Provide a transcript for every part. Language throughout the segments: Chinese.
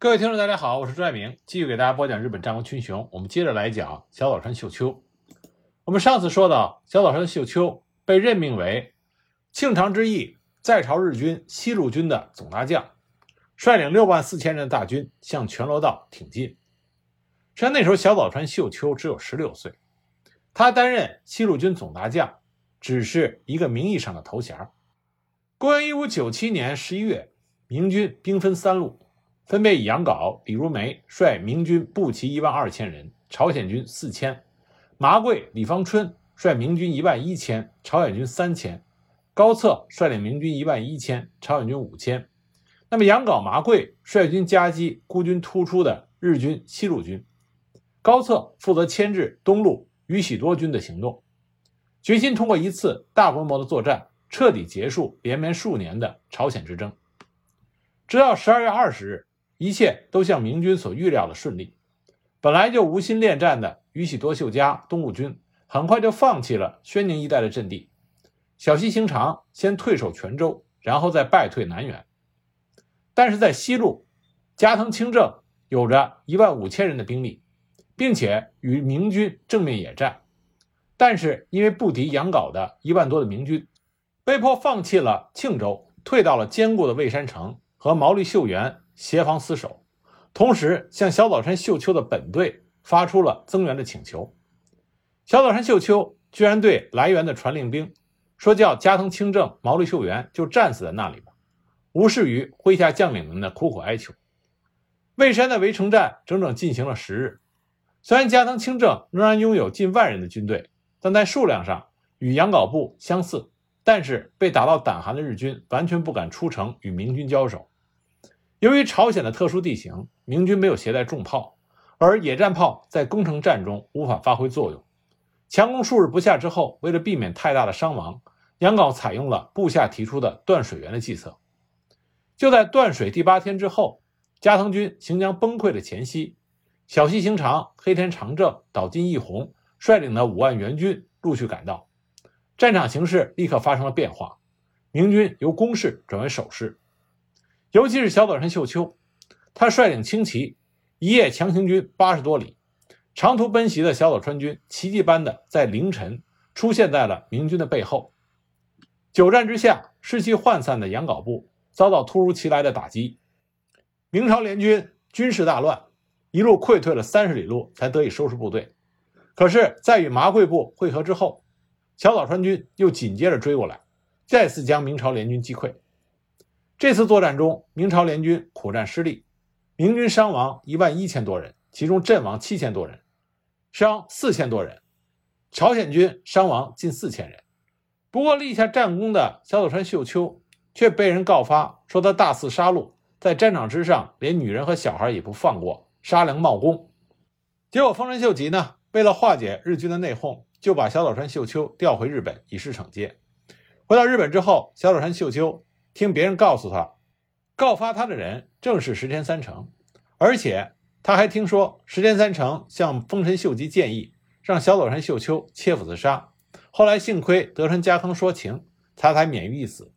各位听众，大家好，我是朱爱明，继续给大家播讲日本战国群雄。我们接着来讲小岛川秀秋。我们上次说到，小岛川秀秋被任命为庆长之役在朝日军西路军的总大将，率领六万四千人的大军向全罗道挺进。实际上那时候小岛川秀秋只有十六岁，他担任西路军总大将只是一个名义上的头衔。公元一五九七年十一月，明军兵分三路。分别以杨镐、李如梅率明军步骑一万二千人，朝鲜军四千；麻贵、李方春率明军一万一千，朝鲜军三千；高策率领明军一万一千，朝鲜军五千。那么杨镐、麻贵率军夹击孤军突出的日军西路军，高策负责牵制东路宇喜多军的行动，决心通过一次大规模的作战，彻底结束连绵数年的朝鲜之争。直到十二月二十日。一切都像明军所预料的顺利。本来就无心恋战的宇喜多秀家东路军，很快就放弃了宣宁一带的阵地。小西行长先退守泉州，然后再败退南原。但是在西路，加藤清正有着一万五千人的兵力，并且与明军正面野战，但是因为不敌杨镐的一万多的明军，被迫放弃了庆州，退到了坚固的蔚山城和毛利秀元。协防死守，同时向小岛山秀秋的本队发出了增援的请求。小岛山秀秋居然对来援的传令兵说：“叫加藤清正、毛利秀元就战死在那里吧。”无视于麾下将领们的苦苦哀求。蔚山的围城战整整进行了十日。虽然加藤清正仍然拥有近万人的军队，但在数量上与杨镐部相似，但是被打到胆寒的日军完全不敢出城与明军交手。由于朝鲜的特殊地形，明军没有携带重炮，而野战炮在攻城战中无法发挥作用。强攻数日不下之后，为了避免太大的伤亡，杨镐采用了部下提出的断水源的计策。就在断水第八天之后，加藤军行将崩溃的前夕，小西行长、黑田长政、岛津义弘率领的五万援军陆续赶到，战场形势立刻发生了变化，明军由攻势转为守势。尤其是小岛山秀秋，他率领轻骑一夜强行军八十多里，长途奔袭的小岛川军奇迹般的在凌晨出现在了明军的背后。久战之下，士气涣散的杨镐部遭到突如其来的打击，明朝联军军事大乱，一路溃退了三十里路才得以收拾部队。可是，在与麻贵部会合之后，小岛川军又紧接着追过来，再次将明朝联军击溃。这次作战中，明朝联军苦战失利，明军伤亡一万一千多人，其中阵亡七千多人，伤四千多人；朝鲜军伤亡近四千人。不过，立下战功的小岛川秀秋却被人告发说他大肆杀戮，在战场之上连女人和小孩也不放过，杀良冒功。结果，丰臣秀吉呢，为了化解日军的内讧，就把小岛川秀秋调回日本以示惩戒。回到日本之后，小岛川秀秋。听别人告诉他，告发他的人正是石田三成，而且他还听说石田三成向丰臣秀吉建议，让小岛山秀秋切腹自杀。后来幸亏德川家康说情，他才免于一死。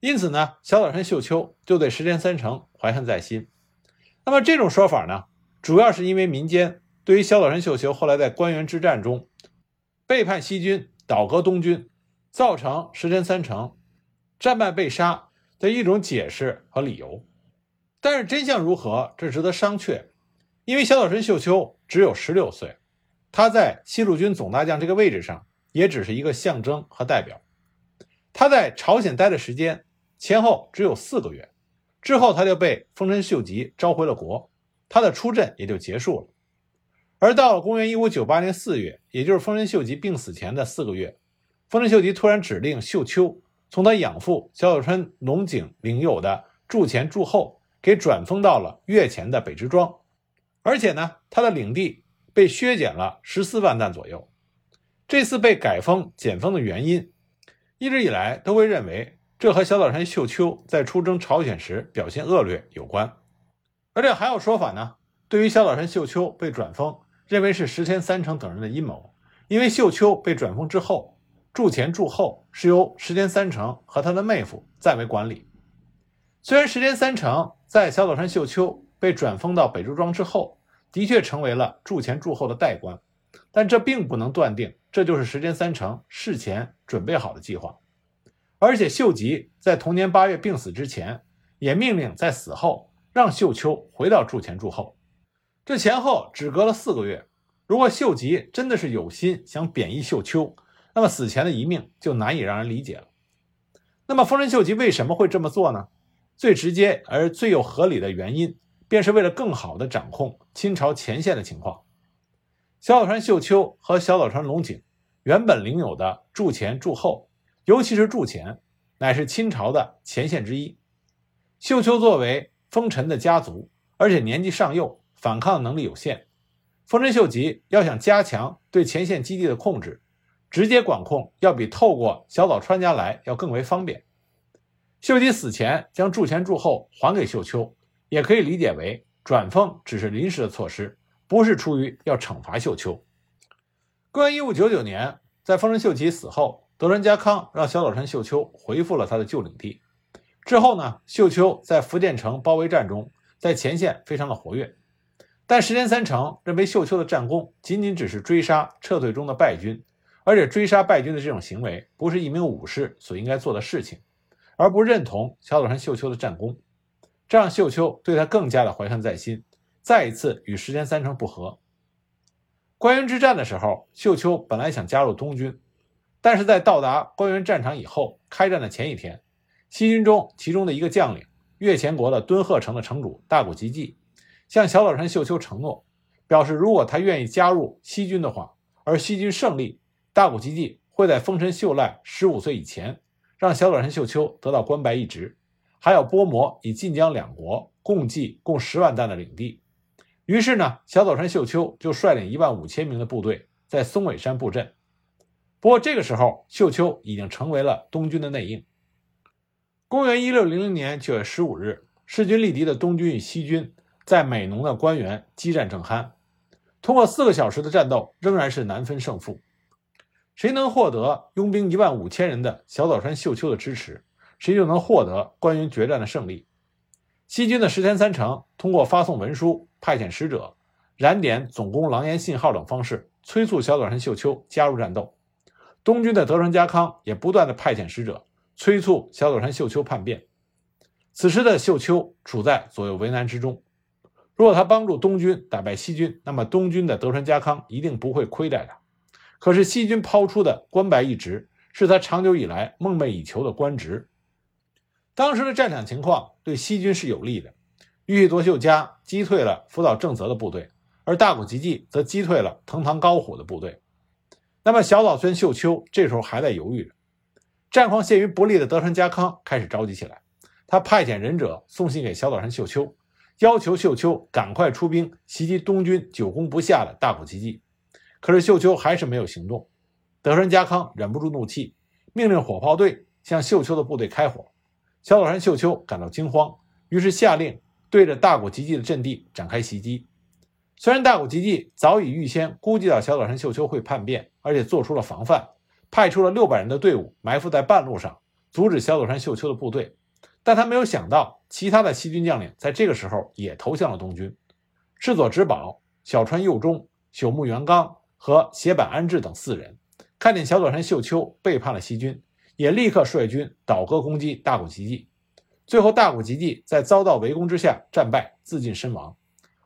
因此呢，小岛山秀秋就对石田三成怀恨在心。那么这种说法呢，主要是因为民间对于小岛山秀秋后来在关原之战中背叛西军、倒戈东军，造成石田三成。战败被杀的一种解释和理由，但是真相如何，这值得商榷。因为小岛纯秀秋只有十六岁，他在西路军总大将这个位置上也只是一个象征和代表。他在朝鲜待的时间前后只有四个月，之后他就被丰臣秀吉召回了国，他的出阵也就结束了。而到了公元一五九八年四月，也就是丰臣秀吉病死前的四个月，丰臣秀吉突然指令秀秋。从他养父小岛川龙井领有的筑前筑后，给转封到了越前的北之庄，而且呢，他的领地被削减了十四万担左右。这次被改封减封的原因，一直以来都会认为这和小岛川秀秋在出征朝鲜时表现恶劣有关。而且还有说法呢，对于小岛川秀秋被转封，认为是石田三成等人的阴谋，因为秀秋被转封之后。筑前筑后是由石田三成和他的妹夫暂为管理。虽然石田三成在小岛山秀秋被转封到北朱庄之后，的确成为了驻前驻后的代官，但这并不能断定这就是石田三成事前准备好的计划。而且秀吉在同年八月病死之前，也命令在死后让秀秋回到驻前驻后。这前后只隔了四个月。如果秀吉真的是有心想贬义秀秋，那么死前的遗命就难以让人理解了。那么丰臣秀吉为什么会这么做呢？最直接而最有合理的原因，便是为了更好地掌控清朝前线的情况。小岛川秀秋和小岛川龙井原本领有的驻前驻后，尤其是驻前，乃是清朝的前线之一。秀秋作为丰臣的家族，而且年纪尚幼，反抗能力有限。丰臣秀吉要想加强对前线基地的控制，直接管控要比透过小岛川家来要更为方便。秀吉死前将驻前驻后还给秀秋，也可以理解为转封只是临时的措施，不是出于要惩罚秀秋。公元一五九九年，在丰臣秀吉死后，德川家康让小岛川秀秋回复了他的旧领地。之后呢，秀秋在福建城包围战中，在前线非常的活跃。但石田三成认为秀秋的战功仅仅只是追杀撤退中的败军，而且追杀败军的这种行为不是一名武士所应该做的事情，而不认同小岛川秀秋的战功，这让秀秋对他更加的怀恨在心，再一次与石田三成不和。关原之战的时候，秀秋本来想加入东军，但是在到达关原战场以后，开战的前一天，西军中其中的一个将领越前国的敦贺城的城主大谷吉继。向小岛川秀秋承诺，表示如果他愿意加入西军的话，而西军胜利，大谷吉继会在丰臣秀赖十五岁以前，让小岛川秀秋得到官白一职，还要拨磨以晋江两国共计共十万担的领地。于是呢，小岛川秀秋就率领一万五千名的部队在松尾山布阵。不过这个时候，秀秋已经成为了东军的内应。公元一六零零年九月十五日，势均力敌的东军与西军。在美浓的官员激战正酣，通过四个小时的战斗，仍然是难分胜负。谁能获得拥兵一万五千人的小岛川秀秋的支持，谁就能获得关于决战的胜利。西军的石田三成通过发送文书、派遣使者、燃点总攻狼烟信号等方式，催促小岛川秀秋加入战斗。东军的德川家康也不断的派遣使者，催促小岛川秀秋叛变。此时的秀秋处在左右为难之中。如果他帮助东军打败西军，那么东军的德川家康一定不会亏待他。可是西军抛出的官白一职，是他长久以来梦寐以求的官职。当时的战场情况对西军是有利的，玉喜多秀家击退了福岛正则的部队，而大谷吉继则击退了藤堂高虎的部队。那么小岛村秀秋这时候还在犹豫着，战况陷于不利的德川家康开始着急起来，他派遣忍者送信给小岛山秀秋。要求秀秋赶快出兵袭击东军久攻不下的大谷吉继，可是秀秋还是没有行动。德川家康忍不住怒气，命令火炮队向秀秋的部队开火。小岛山秀秋感到惊慌，于是下令对着大谷吉继的阵地展开袭击。虽然大谷吉继早已预先估计到小岛山秀秋会叛变，而且做出了防范，派出了六百人的队伍埋伏在半路上，阻止小岛山秀秋的部队。但他没有想到，其他的西军将领在这个时候也投向了东军。赤佐直保、小川右中、朽木元刚和斜坂安治等四人，看见小佐山秀秋背叛了西军，也立刻率军倒戈攻击大谷吉继。最后，大谷吉继在遭到围攻之下战败，自尽身亡。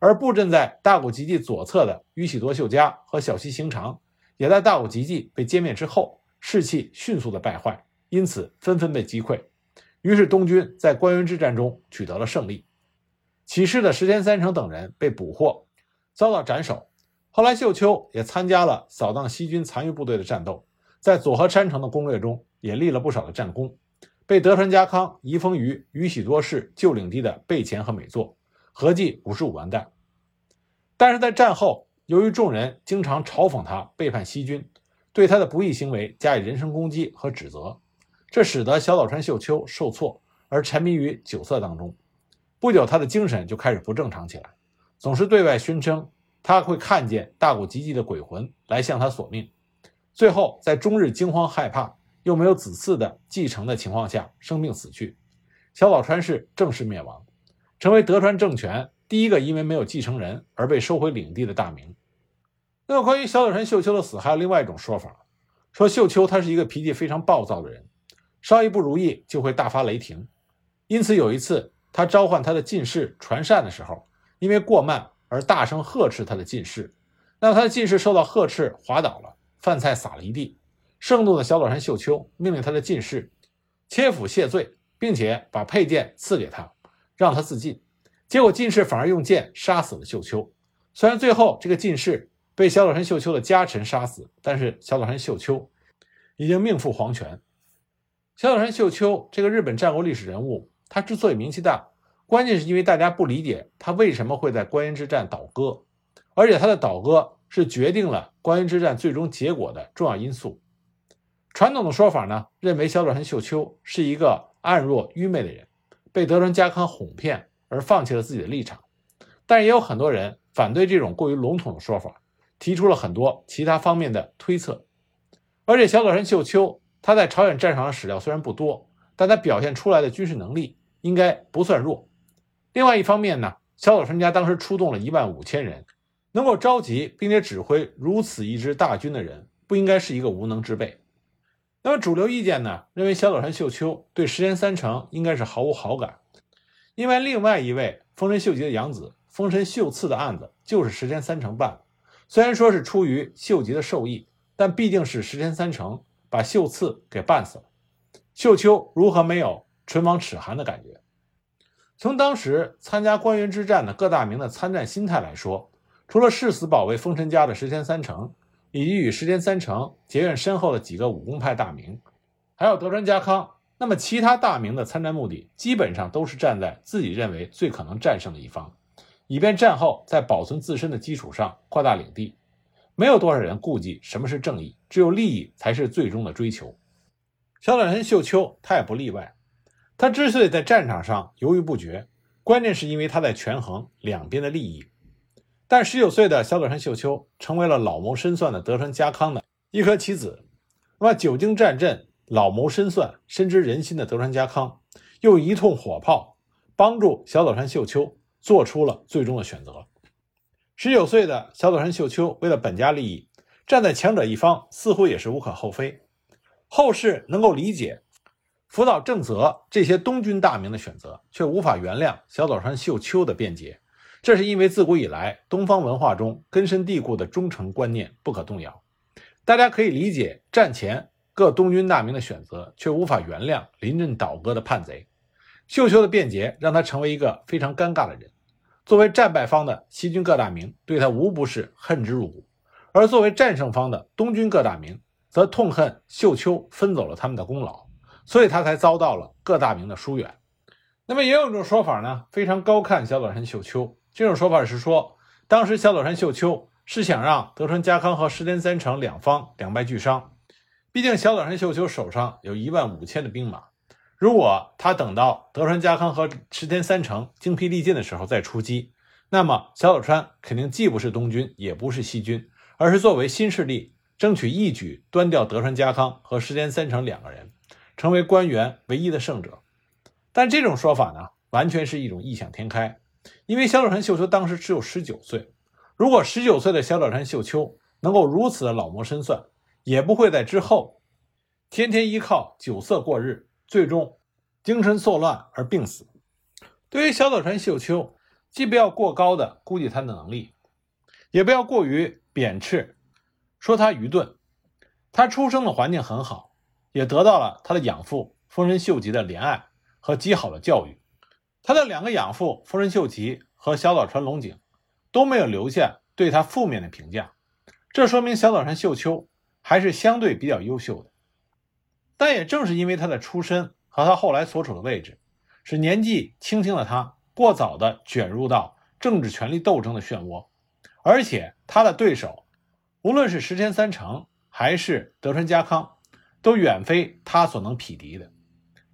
而布阵在大谷吉继左侧的宇喜多秀家和小西行长，也在大谷吉继被歼灭之后，士气迅速的败坏，因此纷纷被击溃。于是，东军在关原之战中取得了胜利。起事的石田三成等人被捕获，遭到斩首。后来，秀秋也参加了扫荡西军残余部队的战斗，在佐和山城的攻略中也立了不少的战功，被德川家康移封于宇喜多氏旧领地的备前和美作，合计五十五万担。但是在战后，由于众人经常嘲讽他背叛西军，对他的不义行为加以人身攻击和指责。这使得小岛川秀秋受挫，而沉迷于酒色当中。不久，他的精神就开始不正常起来，总是对外宣称他会看见大谷吉继的鬼魂来向他索命。最后，在终日惊慌害怕又没有子嗣的继承的情况下，生病死去。小岛川氏正式灭亡，成为德川政权第一个因为没有继承人而被收回领地的大名。那么，关于小岛川秀秋的死，还有另外一种说法，说秀秋他是一个脾气非常暴躁的人，稍一不如意就会大发雷霆。因此，有一次他召唤他的进士传善的时候，因为过慢而大声呵斥他的进士，那他的进士受到呵斥滑倒了，饭菜洒了一地。盛怒的小岛山秀秋命令他的进士切腹谢罪，并且把佩剑赐给他，让他自尽。结果进士反而用剑杀死了秀秋。虽然最后这个进士。被小岛山秀秋的家臣杀死，但是小岛山秀秋已经命赴黄泉。小岛山秀秋这个日本战国历史人物，他之所以名气大，关键是因为大家不理解他为什么会在关原之战倒戈，而且他的倒戈是决定了关原之战最终结果的重要因素。传统的说法呢，认为小岛山秀秋是一个暗弱愚昧的人，被德川家康哄骗而放弃了自己的立场，但也有很多人反对这种过于笼统的说法。提出了很多其他方面的推测，而且小岛山秀秋他在朝鲜战场的史料虽然不多，但他表现出来的军事能力应该不算弱。另外一方面呢，小岛川家当时出动了一万五千人，能够召集并且指挥如此一支大军的人，不应该是一个无能之辈。那么主流意见呢，认为小岛山秀秋对石田三成应该是毫无好感，因为另外一位丰臣秀吉的养子丰臣秀次的案子就是石田三成办。虽然说是出于秀吉的授意，但毕竟是石田三成把秀次给办死了。秀秋如何没有唇亡齿寒的感觉？从当时参加关原之战的各大名的参战心态来说，除了誓死保卫丰臣家的石田三成，以及与石田三成结怨深厚的几个武功派大名，还有德川家康，那么其他大名的参战目的基本上都是站在自己认为最可能战胜的一方。以便战后在保存自身的基础上扩大领地，没有多少人顾及什么是正义，只有利益才是最终的追求。小岛山秀秋他也不例外，他之所以在战场上犹豫不决，关键是因为他在权衡两边的利益。但十九岁的小岛山秀秋成为了老谋深算的德川家康的一颗棋子。那么久经战阵、老谋深算、深知人心的德川家康，用一通火炮帮助小岛山秀秋。做出了最终的选择。十九岁的小岛山秀秋为了本家利益，站在强者一方，似乎也是无可厚非。后世能够理解福岛正则这些东军大名的选择，却无法原谅小岛山秀秋的辩解。这是因为自古以来东方文化中根深蒂固的忠诚观念不可动摇。大家可以理解战前各东军大名的选择，却无法原谅临阵倒戈的叛贼。秀秋的辩解让他成为一个非常尴尬的人。作为战败方的西军各大名对他无不是恨之入骨，而作为战胜方的东军各大名则痛恨秀秋分走了他们的功劳，所以他才遭到了各大名的疏远。那么也有一种说法呢，非常高看小岛山秀秋。这种说法是说，当时小岛山秀秋是想让德川家康和石田三成两方两败俱伤。毕竟小岛山秀秋手上有一万五千的兵马。如果他等到德川家康和石田三成精疲力尽的时候再出击，那么小岛川肯定既不是东军，也不是西军，而是作为新势力，争取一举端掉德川家康和石田三成两个人，成为官员唯一的胜者。但这种说法呢，完全是一种异想天开，因为小岛川秀秋当时只有十九岁，如果十九岁的小岛川秀秋能够如此的老谋深算，也不会在之后天天依靠酒色过日。最终精神错乱而病死。对于小岛川秀秋，既不要过高的估计他的能力，也不要过于贬斥，说他愚钝。他出生的环境很好，也得到了他的养父丰臣秀吉的怜爱和极好的教育。他的两个养父丰臣秀吉和小岛川龙井都没有留下对他负面的评价，这说明小岛川秀秋还是相对比较优秀的。但也正是因为他的出身和他后来所处的位置，使年纪轻轻的他过早的卷入到政治权力斗争的漩涡，而且他的对手，无论是石田三成还是德川家康，都远非他所能匹敌的，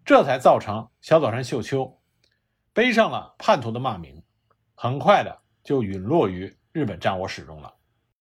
这才造成小岛山秀秋背上了叛徒的骂名，很快的就陨落于日本战国史中了。